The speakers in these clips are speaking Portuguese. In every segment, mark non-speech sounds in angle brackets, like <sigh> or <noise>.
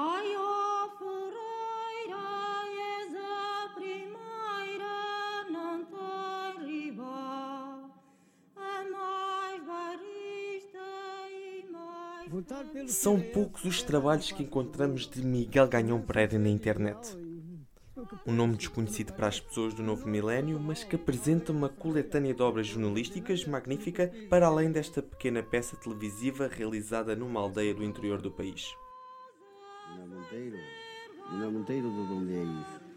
Ai, ó Ferreira, és a primeira, não tem rival. A mais barista e mais... São poucos os trabalhos que encontramos de Miguel Ganhão Pereira na internet. Um nome desconhecido para as pessoas do novo milénio, mas que apresenta uma coletânea de obras jornalísticas magnífica para além desta pequena peça televisiva realizada numa aldeia do interior do país. De onde é isso?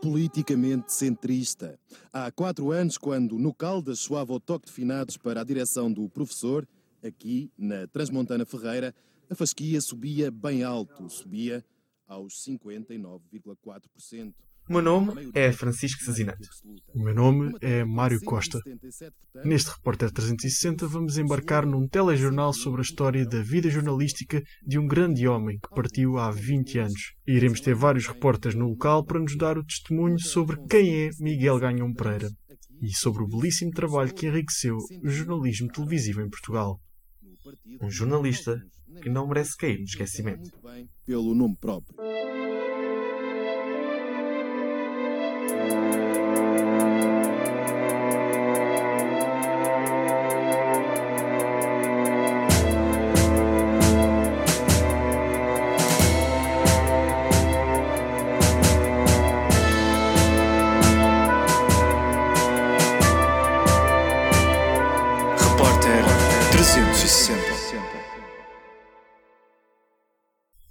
politicamente centrista. Há quatro anos, quando no Caldas soava o toque de finados para a direção do professor, aqui na Transmontana Ferreira, a fasquia subia bem alto, subia aos 59,4%. O meu nome é Francisco Sazinato. O meu nome é Mário Costa. Neste Repórter 360 vamos embarcar num telejornal sobre a história da vida jornalística de um grande homem que partiu há 20 anos. E iremos ter vários repórteres no local para nos dar o testemunho sobre quem é Miguel Ganhão Pereira e sobre o belíssimo trabalho que enriqueceu o jornalismo televisivo em Portugal. Um jornalista que não merece cair no esquecimento. Pelo nome próprio.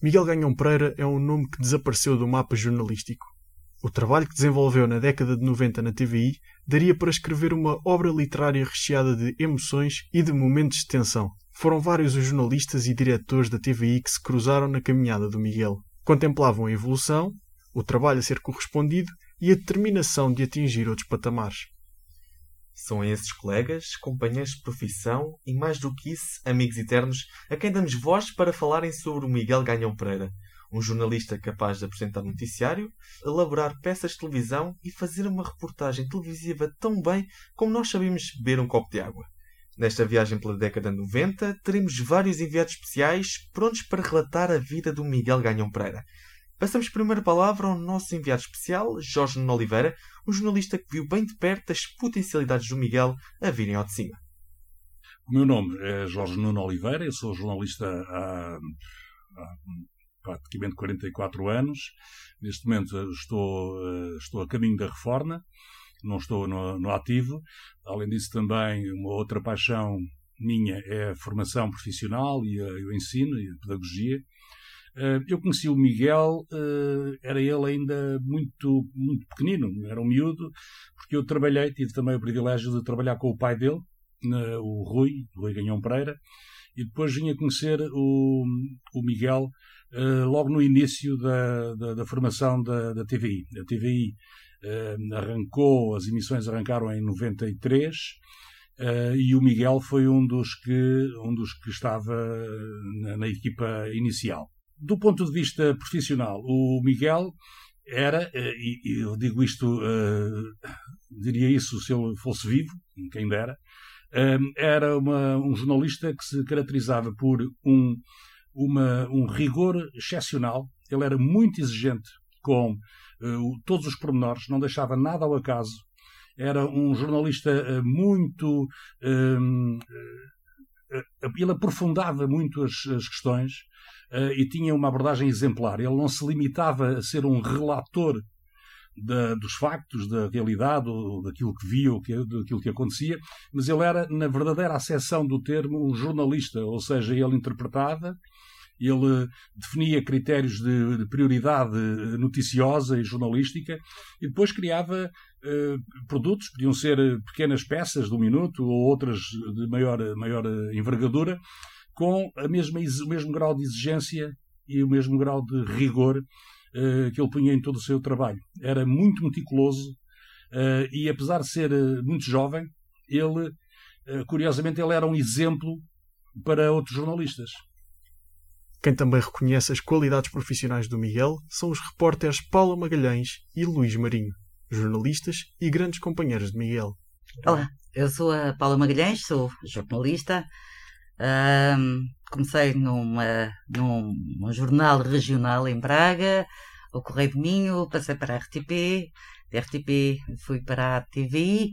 Miguel Ganhão Pereira é um nome que desapareceu do mapa jornalístico. O trabalho que desenvolveu na década de 90 na TVI daria para escrever uma obra literária recheada de emoções e de momentos de tensão. Foram vários os jornalistas e diretores da TVI que se cruzaram na caminhada do Miguel. Contemplavam a evolução, o trabalho a ser correspondido e a determinação de atingir outros patamares. São esses colegas, companheiros de profissão e, mais do que isso, amigos eternos, a quem damos voz para falarem sobre o Miguel Ganhão Pereira, um jornalista capaz de apresentar noticiário, elaborar peças de televisão e fazer uma reportagem televisiva tão bem como nós sabemos beber um copo de água. Nesta viagem pela década de 90, teremos vários enviados especiais prontos para relatar a vida do Miguel Ganhão Pereira. Passamos primeiro a palavra ao nosso enviado especial, Jorge Nuno Oliveira, um jornalista que viu bem de perto as potencialidades do Miguel a virem ao de cima. O meu nome é Jorge Nuno Oliveira, eu sou jornalista há, há praticamente 44 anos. Neste momento estou, eh, estou a caminho da reforma, não estou no, no ativo. Além disso, também uma outra paixão minha é a formação profissional e, a, e o ensino e a pedagogia. Eh, Eu conheci o Miguel, eh, era ele ainda muito, muito pequenino, era um miúdo, porque eu trabalhei, tive também o privilégio de trabalhar com o pai dele, o Rui, Rui Ganhão Pereira, e depois vim a conhecer o, o Miguel eh, logo no início da, da, da formação da, da TVI. A TVI arrancou, as emissões arrancaram em 93, eh, e o Miguel foi um dos que, um dos que estava na, na equipa inicial. Do ponto de vista profissional, o Miguel era, eh, e, eu digo isto, eh, diria isso se ele fosse vivo, quem dera, eh, era uma- um jornalista que se caracterizava por um, uma- um rigor excepcional. Ele era muito exigente com todos os pormenores, não deixava nada ao acaso. Era um jornalista muito. ele aprofundava muito as, as questões e tinha uma abordagem exemplar. Ele não se limitava a ser um relator da- dos factos, da realidade, ou daquilo que via, ou que, daquilo que acontecia, mas ele era, na verdadeira acessão do termo, um jornalista, ou seja, ele interpretava, ele definia critérios de, de prioridade noticiosa e jornalística e depois criava eh, produtos, podiam ser eh, pequenas peças de um minuto ou outras de maior, maior eh, envergadura, com a mesma, o mesmo grau de exigência e o mesmo grau de rigor eh, que ele punha em todo o seu trabalho. Era muito meticuloso eh, e, apesar de ser eh, muito jovem, ele, curiosamente, ele era um exemplo para outros jornalistas. Quem também reconhece as qualidades profissionais do Miguel são os repórteres Paula Magalhães e Luís Marinho, jornalistas e grandes companheiros de Miguel. Olá, eu sou a Paula Magalhães, sou jornalista. Ahm, comecei numa, num, num jornal regional em Braga, o Correio do Minho, passei para a RTP, da RTP fui para a TVI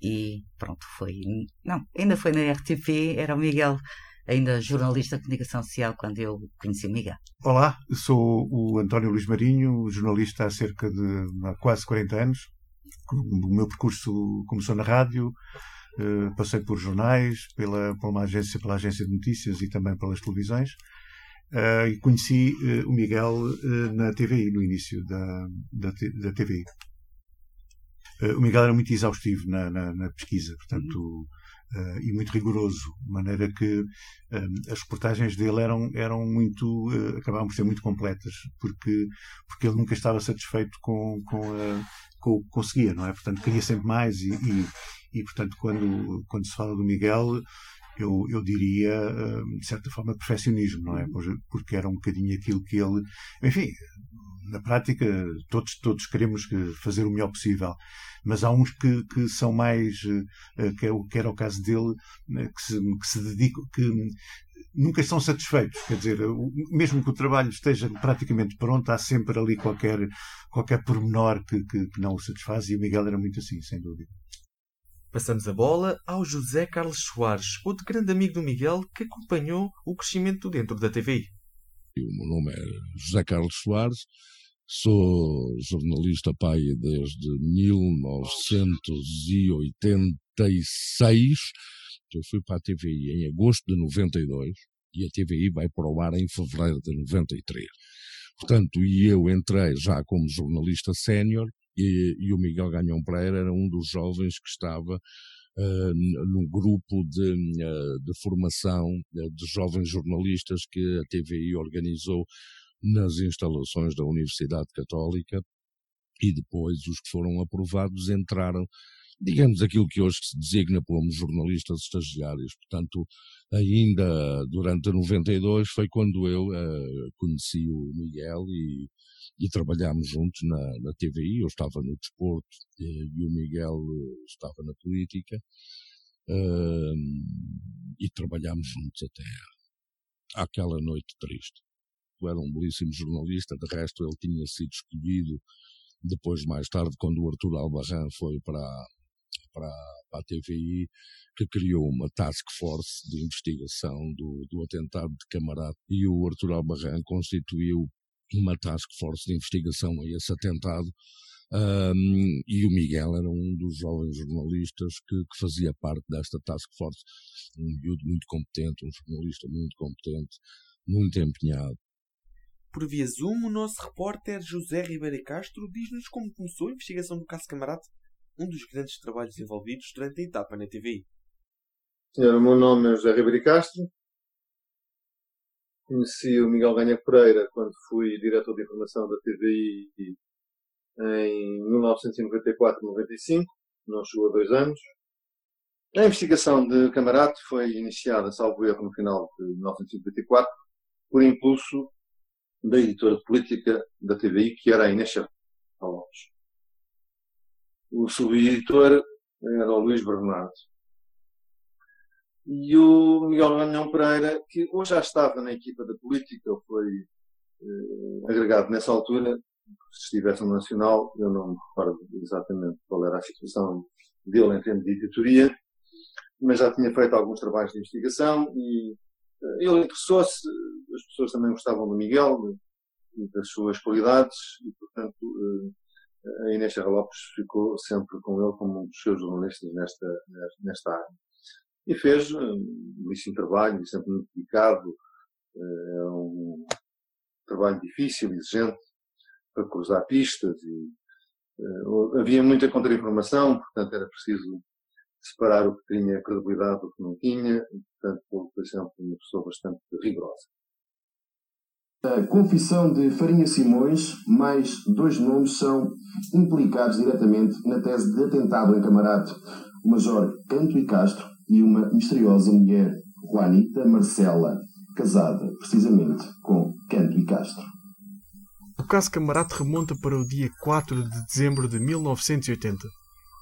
e pronto, foi. Não, ainda foi na RTP, era o Miguel, ainda jornalista de comunicação social, quando eu conheci o Miguel. Olá, sou o António Luís Marinho, jornalista há cerca de há quase 40 anos. O meu percurso começou na rádio, eh, passei por jornais, pela, por uma agência, pela agência de notícias e também pelas televisões. Uh, e conheci uh, o Miguel na TVI, no início da, da, da TVI. o Miguel era muito exaustivo na, na, na pesquisa, portanto, e muito rigoroso, de maneira que as reportagens dele eram, eram muito, acabavam por ser muito completas, porque, porque ele nunca estava satisfeito com, com, com o que conseguia, não é? Portanto, queria sempre mais e, e, e portanto, quando, quando se fala do Miguel, eu, eu diria, hum, de certa forma, perfeccionismo, não é? Porque era um bocadinho aquilo que ele. Enfim, na prática, todos, todos queremos fazer o melhor possível, mas há uns que, que são mais, eh, que, é, que era o caso dele, né, que se, que se dedicam, que nunca estão satisfeitos. Quer dizer, mesmo que o trabalho esteja praticamente pronto, há sempre ali qualquer, qualquer pormenor que, que, que não o satisfaz, e o Miguel era muito assim, sem dúvida. Passamos a bola ao José Carlos Soares, outro grande amigo do Miguel que acompanhou o crescimento dentro da TVI. O meu nome é José Carlos Soares, sou jornalista pai desde 1986. Eu fui para a TVI em agosto de 92 e a TVI vai para o ar em fevereiro de 93. Portanto, e eu entrei já como jornalista sénior e, e o Miguel Ganhão Pereira era um dos jovens que estava uh, grupo de, uh, de formação uh, de jovens jornalistas que a TVI organizou nas instalações da Universidade Católica e depois os que foram aprovados entraram digamos, aquilo que hoje se designa como jornalistas estagiários. Portanto, ainda durante 92 foi quando eu conheci o Miguel e, e trabalhámos juntos na, na TVI. Eu estava no desporto e, e o Miguel eh, estava na política. Uh, e trabalhámos juntos até àquela noite triste. Eu era um belíssimo jornalista, de resto ele tinha sido escolhido depois, mais tarde, quando o Arthur Albarran foi para, para, para a TVI, que criou uma task force de investigação do, do atentado de Camarate e o Arthur Albarran constituiu uma task force de investigação a esse atentado um, e o Miguel era um dos jovens jornalistas que, que, fazia parte desta task force, um miúdo muito competente, um jornalista muito competente, muito empenhado. Por via Zoom, o nosso repórter José Ribeiro Castro diz-nos como começou a investigação do caso Camarate um dos grandes trabalhos envolvidos durante a etapa na TV. Senhor, o meu nome é José Ribeiro Castro. Conheci o Miguel Ganha Pereira quando fui diretor de informação da TVI em 1994-95, não chegou a dois anos. A investigação de Camarate foi iniciada, salvo erro, no final de 1954, por impulso da editora política da TVI, que era a Inês Lopes o subeditor era o Luís Bernardo. E o Miguel Ranhão Pereira, que ou já estava na equipa da política, ou foi eh, agregado nessa altura, se estivesse no Nacional, eu não me recordo exatamente qual era a situação dele em termos de editoria, mas já tinha feito alguns trabalhos de investigação e eh, ele interessou-se, as pessoas também gostavam do Miguel e das suas qualidades e, portanto, eh, a Inês Lopes ficou sempre com ele como um dos seus jornalistas nesta, nesta área. E fez um belíssimo trabalho, sempre muito dedicado, é um trabalho difícil, exigente, para cruzar pistas e uh, havia muita contra-informação, portanto era preciso separar o que tinha credibilidade do que não tinha, portanto foi sempre uma pessoa bastante rigorosa. A confissão de Farinha Simões, mais dois nomes são implicados diretamente na tese de atentado em camarada. O Major Canto e Castro e uma misteriosa mulher, Juanita Marcela, casada precisamente com Canto e Castro. O caso Camarate remonta para o dia 4 de dezembro de 1980.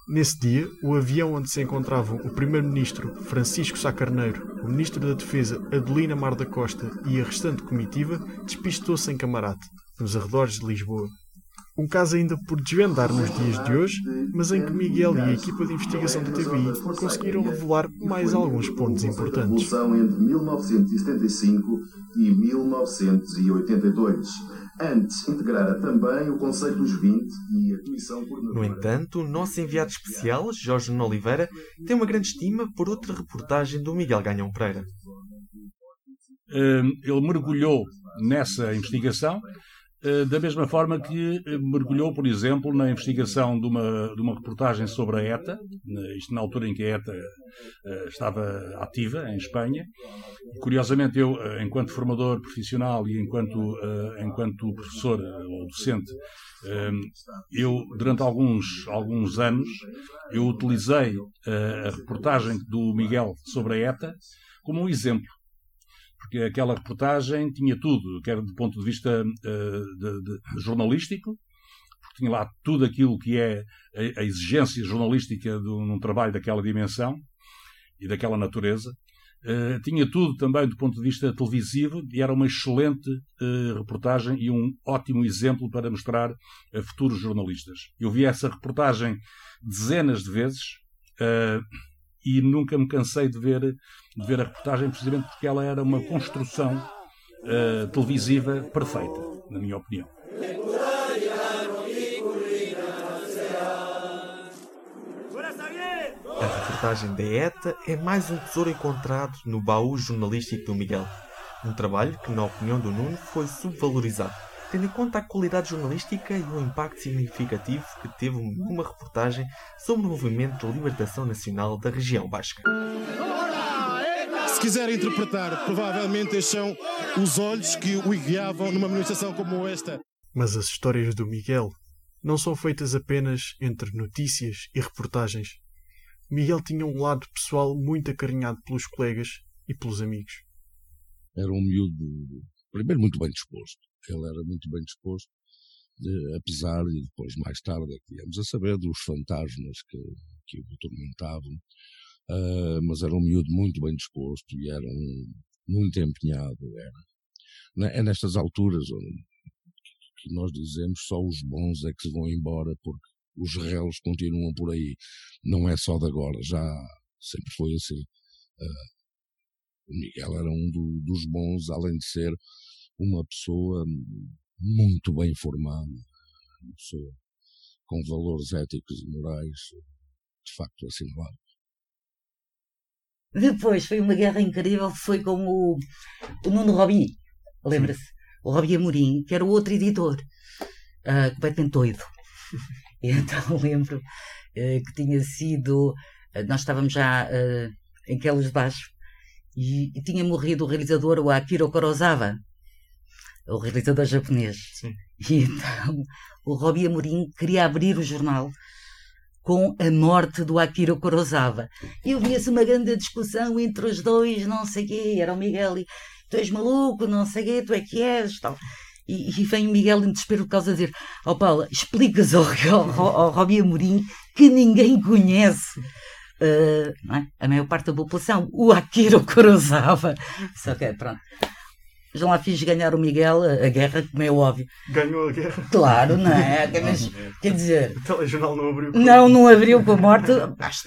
Nesse dia, o avião onde se encontravam o Primeiro-Ministro Francisco Sá Carneiro, o Ministro da Defesa Adelina Mar da Costa e a restante comitiva despistou-se em Camarate, nos arredores de Lisboa. Um caso ainda por desvendar nos dias de hoje, mas em que Miguel e a equipa de investigação da TVI conseguiram revelar mais alguns pontos importantes. entre 1975 e 1982. Antes integrara também o Conselho dos 20 e a Comissão No entanto, o nosso enviado especial, Jorge Nuno Oliveira, tem uma grande estima por outra reportagem do Miguel Ganhão Pereira. Hum, ele mergulhou nessa investigação da mesma forma que eh, mergulhou, por exemplo, na investigação de uma, de uma reportagem sobre a ETA, isto na altura em que a ETA eh, estava ativa em Espanha. Curiosamente, eu, eh, enquanto formador profissional e enquanto, eh, enquanto professor eh, ou docente, eh, eu, durante alguns, alguns anos, eu utilizei eh, a reportagem do Miguel sobre a ETA como um exemplo porque aquela reportagem tinha tudo, quer do ponto de vista eh, de- de- jornalístico, porque tinha lá tudo aquilo que é a, a exigência jornalística de um, num trabalho daquela dimensão e daquela natureza. Eh, tinha tudo também do ponto de vista televisivo e era uma excelente eh, reportagem e um ótimo exemplo para mostrar a futuros jornalistas. Eu vi essa reportagem dezenas de vezes e nunca me cansei de ver, de ver a reportagem precisamente porque ela era uma construção eh, televisiva perfeita, na minha opinião. A reportagem da ETA é mais um tesouro encontrado no baú jornalístico do Miguel. Um trabalho que, na opinião do Nuno, foi subvalorizado, tendo em conta a qualidade jornalística e o impacto significativo que teve uma reportagem sobre o movimento de libertação nacional da região basca. Se quiser interpretar, provavelmente estes são os olhos que o guiavam numa manifestação como esta. Mas as histórias do Miguel não são feitas apenas entre notícias e reportagens. Miguel tinha um lado pessoal muito acarinhado pelos colegas e pelos amigos. Era um miúdo, primeiro, muito bem disposto. Ele era muito bem disposto, eh, apesar de depois, mais tarde, é que viemos a saber dos fantasmas que, que o atormentavam. Ah, mas era um miúdo muito bem disposto e era um, muito empenhado. Era. É nestas alturas que nós dizemos só os bons é que se vão embora porque os réus continuam por aí. Não é só de agora, já sempre foi assim. Ah, o Miguel era um do- dos bons, além de ser uma pessoa muito bem formada, uma pessoa com valores éticos e morais de facto assinaláveis. Depois foi uma guerra incrível, foi com o, o Nuno Robi, lembra-se? O Robi Amorim, que era o outro editor, ah, completamente doido. <laughs> E então lembro eh, que tinha sido. eh, Nós estávamos já eh, em Quelos de Baixo e, e tinha morrido o realizador, o Akira Kurosawa, o realizador japonês. Sim. E então o Robi Amorim queria abrir o jornal com a morte do Akira Kurosawa. E ouvia-se uma grande discussão entre os dois, não sei quê, era o Miguel e tu és maluco, não sei quê, tu é que és, tal. E, e vem o Miguel em desespero por causa de dizer, ó oh, Paula, explicas ao, <laughs> ao, ao Robi Amorim que ninguém conhece. Não é? A maior parte da população, o Akira Kurosawa. Só que, pronto. Já lá fiz ganhar o Miguel a, guerra, como é óbvio. Ganhou a guerra. Claro, não é? <laughs> Mas, quer dizer, O telejornal não abriu. não, não abriu com a morte. Às,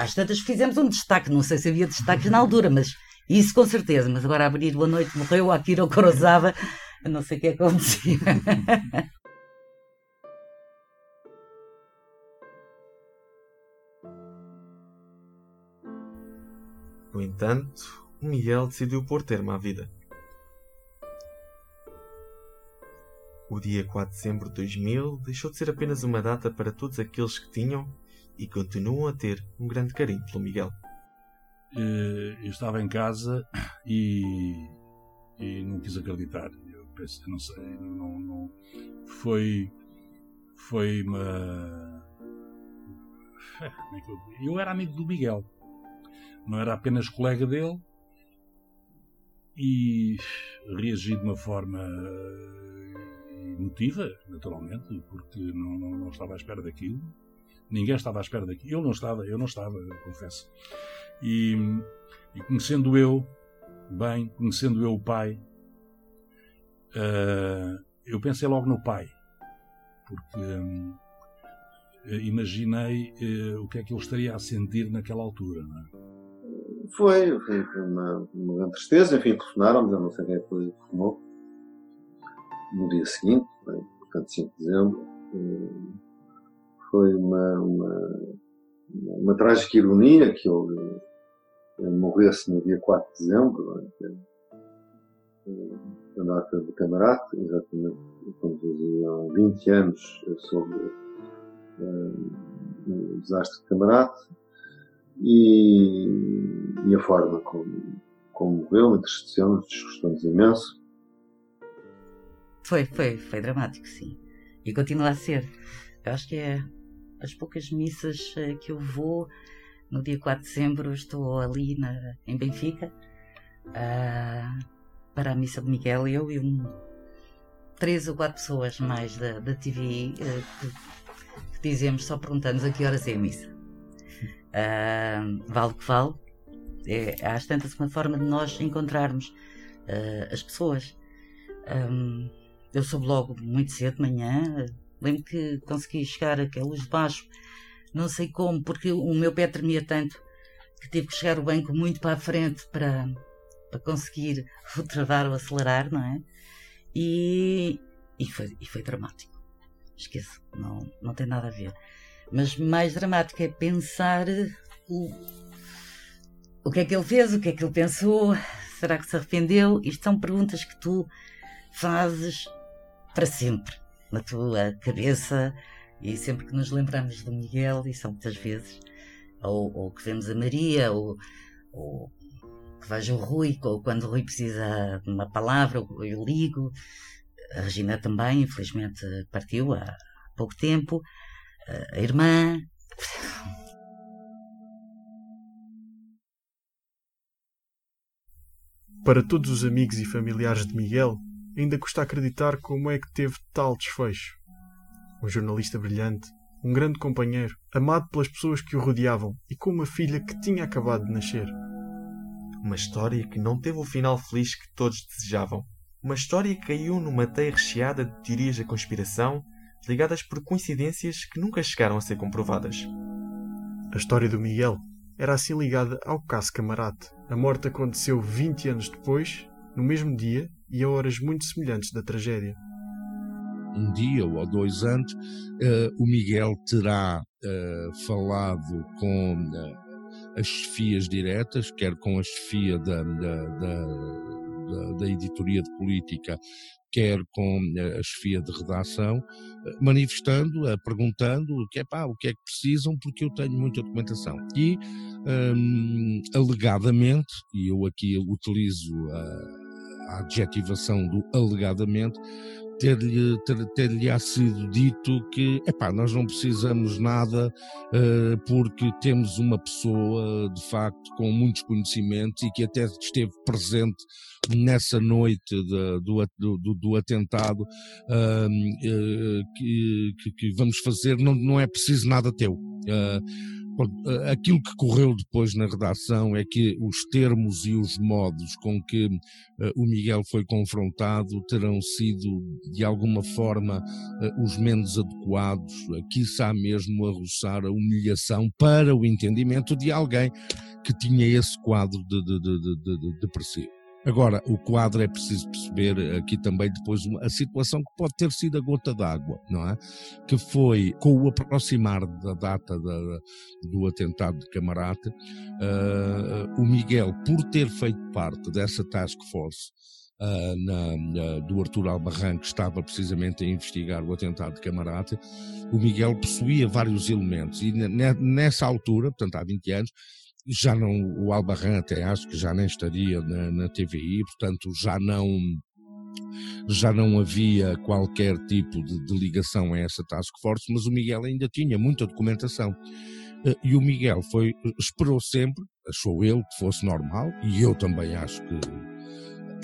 às tantas fizemos um destaque. Não sei se havia destaques na altura, mas isso com certeza. Mas agora abrir boa noite morreu o Akira Kurosawa. Não sei o que acontecia. <laughs> entanto, o Miguel decidiu pôr termo à vida. O dia 4 de dezembro de 2000 deixou de ser apenas uma data para todos aqueles que tinham e continuam a ter um grande carinho pelo Miguel. Eh, Eu estava em casa e, e não quis acreditar. Eu pensei, não sei, não, não- foi, foi uma. <laughs> é eu era amigo do Miguel, não era apenas colega dele e reagi de uma forma eh, emotiva, naturalmente, porque não, não, não estava à espera daquilo. Ninguém estava à espera daquilo. Eu não estava, eu não estava, confesso. E, e conhecendo eu, bem, conhecendo eu o pai, uh, eu pensei logo no pai. Porque um, imaginei uh, o que é que ele estaria a sentir naquela altura. Não é? Foi, foi, foi uma, uma grande tristeza. Enfim, telefonaram-me, eu não sei quem é que foi que telefonou. No dia seguinte, portanto, 5 de dezembro. Foi uma, uma, uma, trágica ironia que ele morresse no dia 4 de dezembro, a data de camarada, exatamente como diziam, 20 anos sobre o desastre de camarada e, e a forma como, como morreu, entristeceu-nos, desgostou-nos imenso. Foi, foi, foi dramático, sim. E continua a ser. Eu acho que é as poucas missas eh, que eu vou. No dia 4 de dezembro estou ali na, em Benfica uh, para a missa de Miguel. Eu e um, três ou quatro pessoas mais da, da TVI uh, eh, que, que, dizemos, só perguntamos a que horas é a missa. Uh, vale o que vale. É, às tantas uma forma de nós encontrarmos uh, as pessoas. Um, eu soube logo muito cedo de manhã. Lembro que consegui chegar a luz de baixo, não sei como, porque o meu pé tremia tanto que tive que chegar o banco muito para a frente para, para conseguir <laughs> o travar ou acelerar, não é? E, e, foi, e foi dramático. Esqueço, não, não tem nada a ver. Mas mais dramático é pensar o, o que é que ele fez, o que é que ele pensou, será que se arrependeu? Isto são perguntas que tu fazes para sempre na tua cabeça e sempre que nos lembramos de Miguel, e são muitas vezes, ou, ou que vemos a Maria, ou, ou que vejo o Rui, ou quando o Rui precisa de uma palavra, eu ligo. A Regina também, infelizmente, partiu há pouco tempo. A irmã. Para todos os amigos e familiares de Miguel, ainda custa acreditar como é que teve tal desfecho. Um jornalista brilhante, um grande companheiro, amado pelas pessoas que o rodeavam e com uma filha que tinha acabado de nascer. Uma história que não teve o final feliz que todos desejavam. Uma história que caiu numa teia recheada de teorias da conspiração, ligadas por coincidências que nunca chegaram a ser comprovadas. A história do Miguel era assim ligada ao caso Camarate. A morte aconteceu 20 anos depois, no mesmo dia e a horas muito semelhantes da tragédia. Um dia ou dois antes, uh, o Miguel terá uh, falado com uh, as chefias diretas, quer com a chefia da, da, da, da editoria de política, quer com a chefia de redação, manifestando, perguntando o que é pá, o que é que precisam, porque eu tenho muita documentação. E, um, alegadamente, e eu aqui utilizo a a adjetivação do alegadamente, ter-lhe ter, ter sido dito que epá, nós não precisamos nada uh, porque temos uma pessoa de facto com muitos conhecimentos e que até esteve presente nessa noite de, do, do, do, atentado uh, uh, que, que, que, vamos fazer, não, não é preciso nada teu. Eh, aquilo que correu depois na redação é que os termos e os modos com que uh, o Miguel foi confrontado terão sido, de alguma forma, uh, os menos adequados, uh, quiçá mesmo a roçar a humilhação para o entendimento de alguém que tinha esse quadro de, de, de, de, de depressivo. Agora, o quadro é preciso perceber aqui também depois a situação que pode ter sido a gota d'água, não é? Que foi com o aproximar da data da, do atentado de Camarate, uh, o Miguel, por ter feito parte dessa task force, Uh, na, na, do Artur Albarran, que estava precisamente a investigar o atentado de Camarate, o Miguel possuía vários elementos e nessa altura, portanto há 20 anos, já não, o Albarran até acho que já nem estaria na, na TVI, portanto já não já não havia qualquer tipo de, de, ligação a essa task force, mas o Miguel ainda tinha muita documentação. Eh, e o Miguel foi, esperou sempre, achou ele que fosse normal, e eu também acho que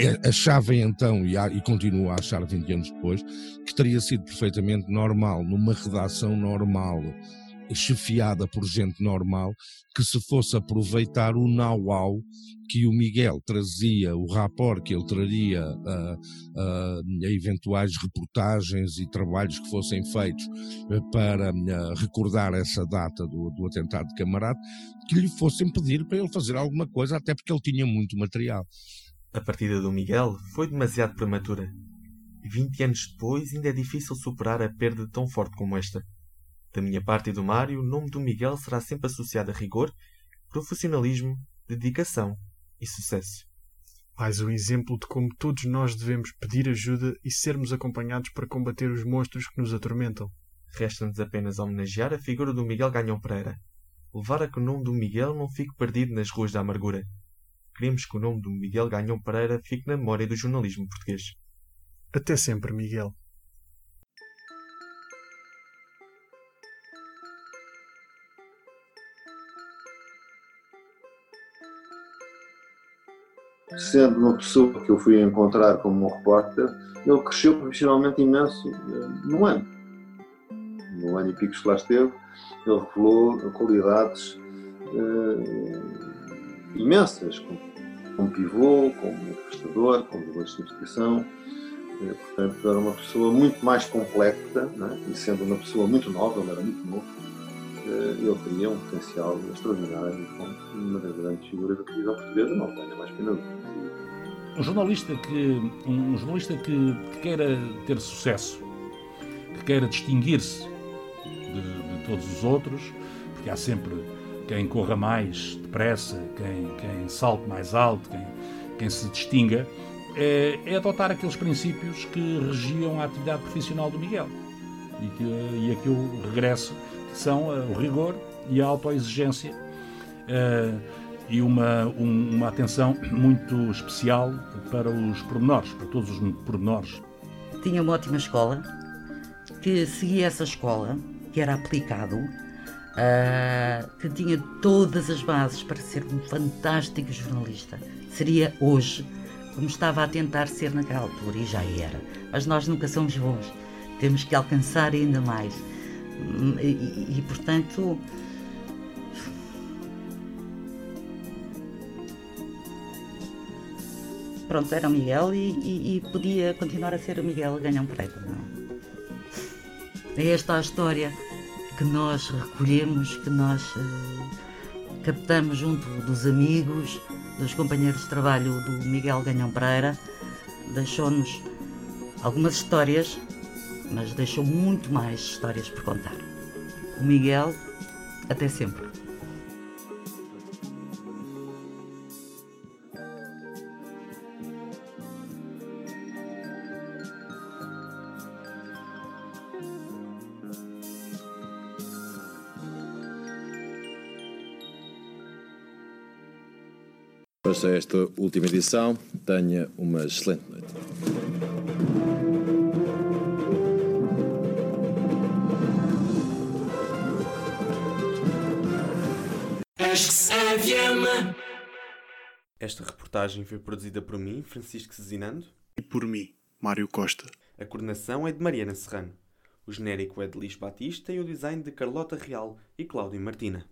é, achava então, e, e continuo a achar 20 anos depois, que teria sido perfeitamente normal, numa redação normal, chefiada por gente normal, que se fosse aproveitar o know-how que o Miguel trazia, o rapport que ele traria a, eventuais reportagens e trabalhos que fossem feitos eh, para a, recordar essa data do, do atentado de Camarate, que lhe fossem pedir para ele fazer alguma coisa, até porque ele tinha muito material. A partida do Miguel foi demasiado prematura. E 20 anos depois ainda é difícil superar a perda tão forte como esta. Da minha parte e do Mário, o nome do Miguel será sempre associado a rigor, profissionalismo, dedicação e sucesso. Mais um exemplo de como todos nós devemos pedir ajuda e sermos acompanhados para combater os monstros que nos atormentam. Resta-nos apenas homenagear a figura do Miguel Ganhão Pereira. Levar a que o nome do Miguel não fique perdido nas ruas da amargura. Queremos que o nome do Miguel Ganhão Pereira fique na memória do jornalismo português. Até sempre, Miguel. Sendo uma pessoa que eu fui encontrar como um repórter, ele cresceu profissionalmente imenso eh, no ano. No ano e pico que lá esteve, ele revelou qualidades uh, imensas, como, como pivô, como manifestador, como jogador de investigação. Uh, portanto, era uma pessoa muito mais complexa, né? e sendo uma pessoa muito nova, ele era muito novo, ele teria um potencial extraordinário como uma das grandes figuras da televisão portuguesa, não tenha mais pena um jornalista que um jornalista que, que queira ter sucesso, que queira distinguir-se de, de, todos os outros, porque há sempre quem corra mais depressa, quem, quem salte mais alto, quem, quem se distinga, é, é, adotar aqueles princípios que regiam a atividade profissional do Miguel e, que, e a que eu regresso, são o rigor e a autoexigência. Uh, e uma, um, uma atenção muito especial para os pormenores, para todos os pormenores. Tinha uma ótima escola, que seguia essa escola, que era aplicado, uh, que tinha todas as bases para ser um fantástico jornalista. Seria hoje, como estava a tentar ser naquela altura, e já era. Mas nós nunca somos bons, temos que alcançar ainda mais. E, e, portanto, pronto, era o Miguel e, e, e, podia continuar a ser o Miguel Ganhão Pereira. Não? É? é esta a história que nós recolhemos, que nós uh, captamos junto dos amigos, dos companheiros de trabalho do Miguel Ganhão Pereira. Deixou-nos algumas histórias, mas deixou muito mais histórias por contar. O Miguel, até sempre. Para esta última edição, tenha uma excelente noite. Esta reportagem foi produzida por mim, Francisco Cezinando. E por mim, Mário Costa. A coordenação é de Mariana Serrano. O genérico é de Lis Batista e o design de Carlota Real e Cláudio Martina.